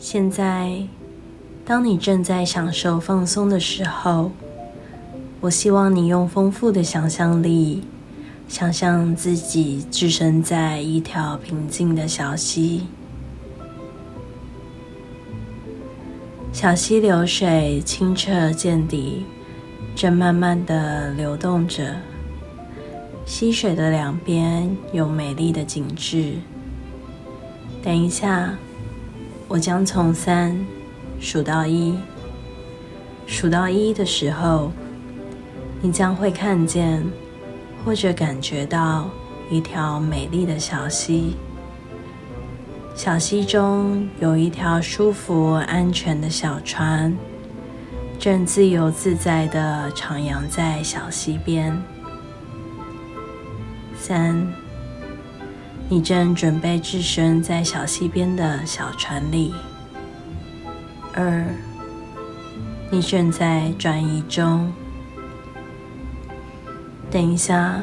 现在，当你正在享受放松的时候，我希望你用丰富的想象力，想象自己置身在一条平静的小溪。小溪流水清澈见底，正慢慢的流动着。溪水的两边有美丽的景致。等一下。我将从三数到一，数到一的时候，你将会看见或者感觉到一条美丽的小溪。小溪中有一条舒服安全的小船，正自由自在的徜徉在小溪边。三。你正准备置身在小溪边的小船里。二，你正在转移中。等一下，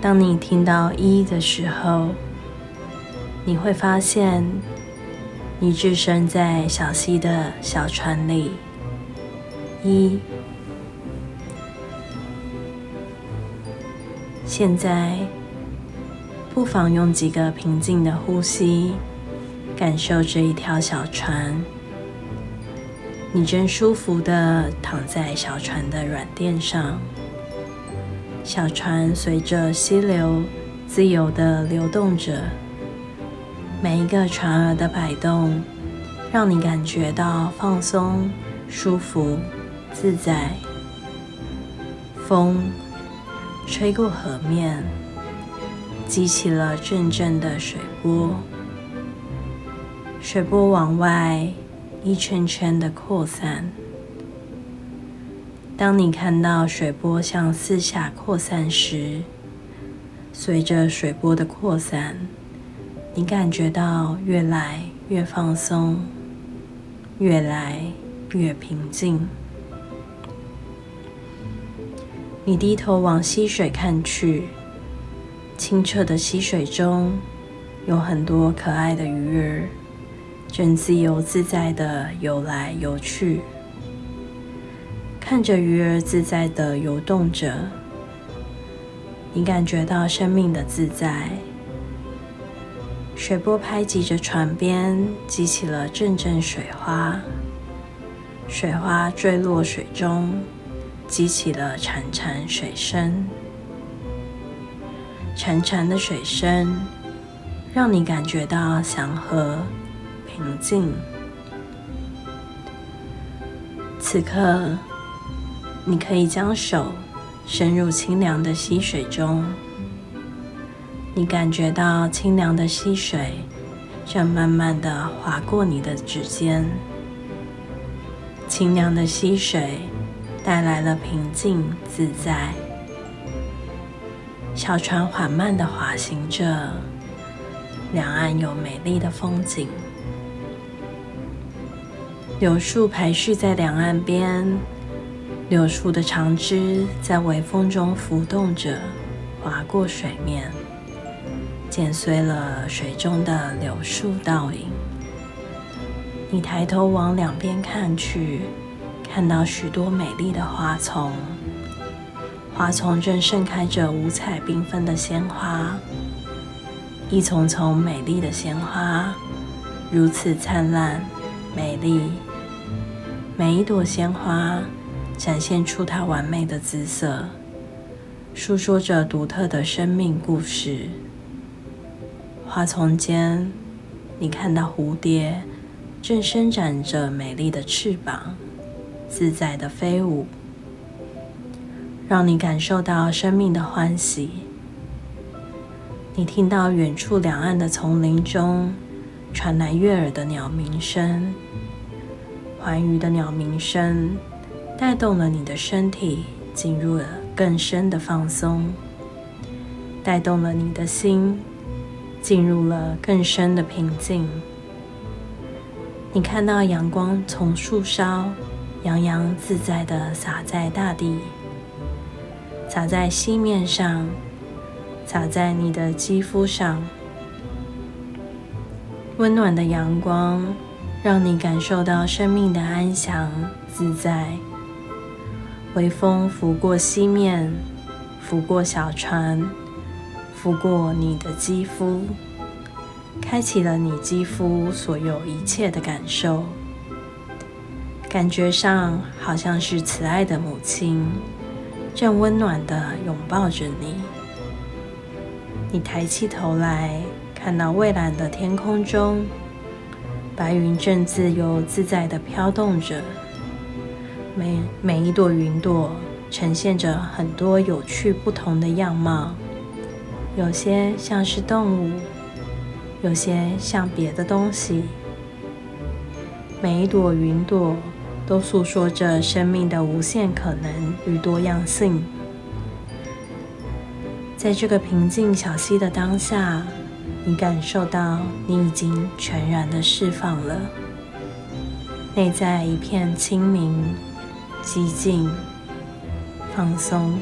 当你听到一的时候，你会发现你置身在小溪的小船里。一，现在。不妨用几个平静的呼吸，感受这一条小船。你正舒服的躺在小船的软垫上，小船随着溪流自由的流动着。每一个船儿的摆动，让你感觉到放松、舒服、自在。风吹过河面。激起了阵阵的水波，水波往外一圈圈的扩散。当你看到水波向四下扩散时，随着水波的扩散，你感觉到越来越放松，越来越平静。你低头往溪水看去。清澈的溪水中，有很多可爱的鱼儿，正自由自在的游来游去。看着鱼儿自在的游动着，你感觉到生命的自在。水波拍击着船边，激起了阵阵水花，水花坠落水中，激起了潺潺水声。潺潺的水声，让你感觉到祥和、平静。此刻，你可以将手伸入清凉的溪水中，你感觉到清凉的溪水正慢慢的划过你的指尖。清凉的溪水带来了平静自在。小船缓慢的滑行着，两岸有美丽的风景。柳树排序在两岸边，柳树的长枝在微风中浮动着，划过水面，剪碎了水中的柳树倒影。你抬头往两边看去，看到许多美丽的花丛。花丛正盛开着五彩缤纷的鲜花，一丛丛美丽的鲜花，如此灿烂美丽。每一朵鲜花展现出它完美的姿色，诉说着独特的生命故事。花丛间，你看到蝴蝶正伸展着美丽的翅膀，自在的飞舞。让你感受到生命的欢喜。你听到远处两岸的丛林中传来悦耳的鸟鸣声，欢愉的鸟鸣声带动了你的身体进入了更深的放松，带动了你的心进入了更深的平静。你看到阳光从树梢洋洋自在的洒在大地。洒在溪面上，洒在你的肌肤上。温暖的阳光让你感受到生命的安详自在。微风拂过西面，拂过小船，拂过你的肌肤，开启了你肌肤所有一切的感受。感觉上好像是慈爱的母亲，正温暖的拥抱着你。你抬起头来，看到蔚蓝的天空中，白云正自由自在的飘动着。每每一朵云朵呈现着很多有趣不同的样貌，有些像是动物，有些像别的东西。每一朵云朵。都诉说着生命的无限可能与多样性。在这个平静小溪的当下，你感受到你已经全然的释放了，内在一片清明、寂静、放松。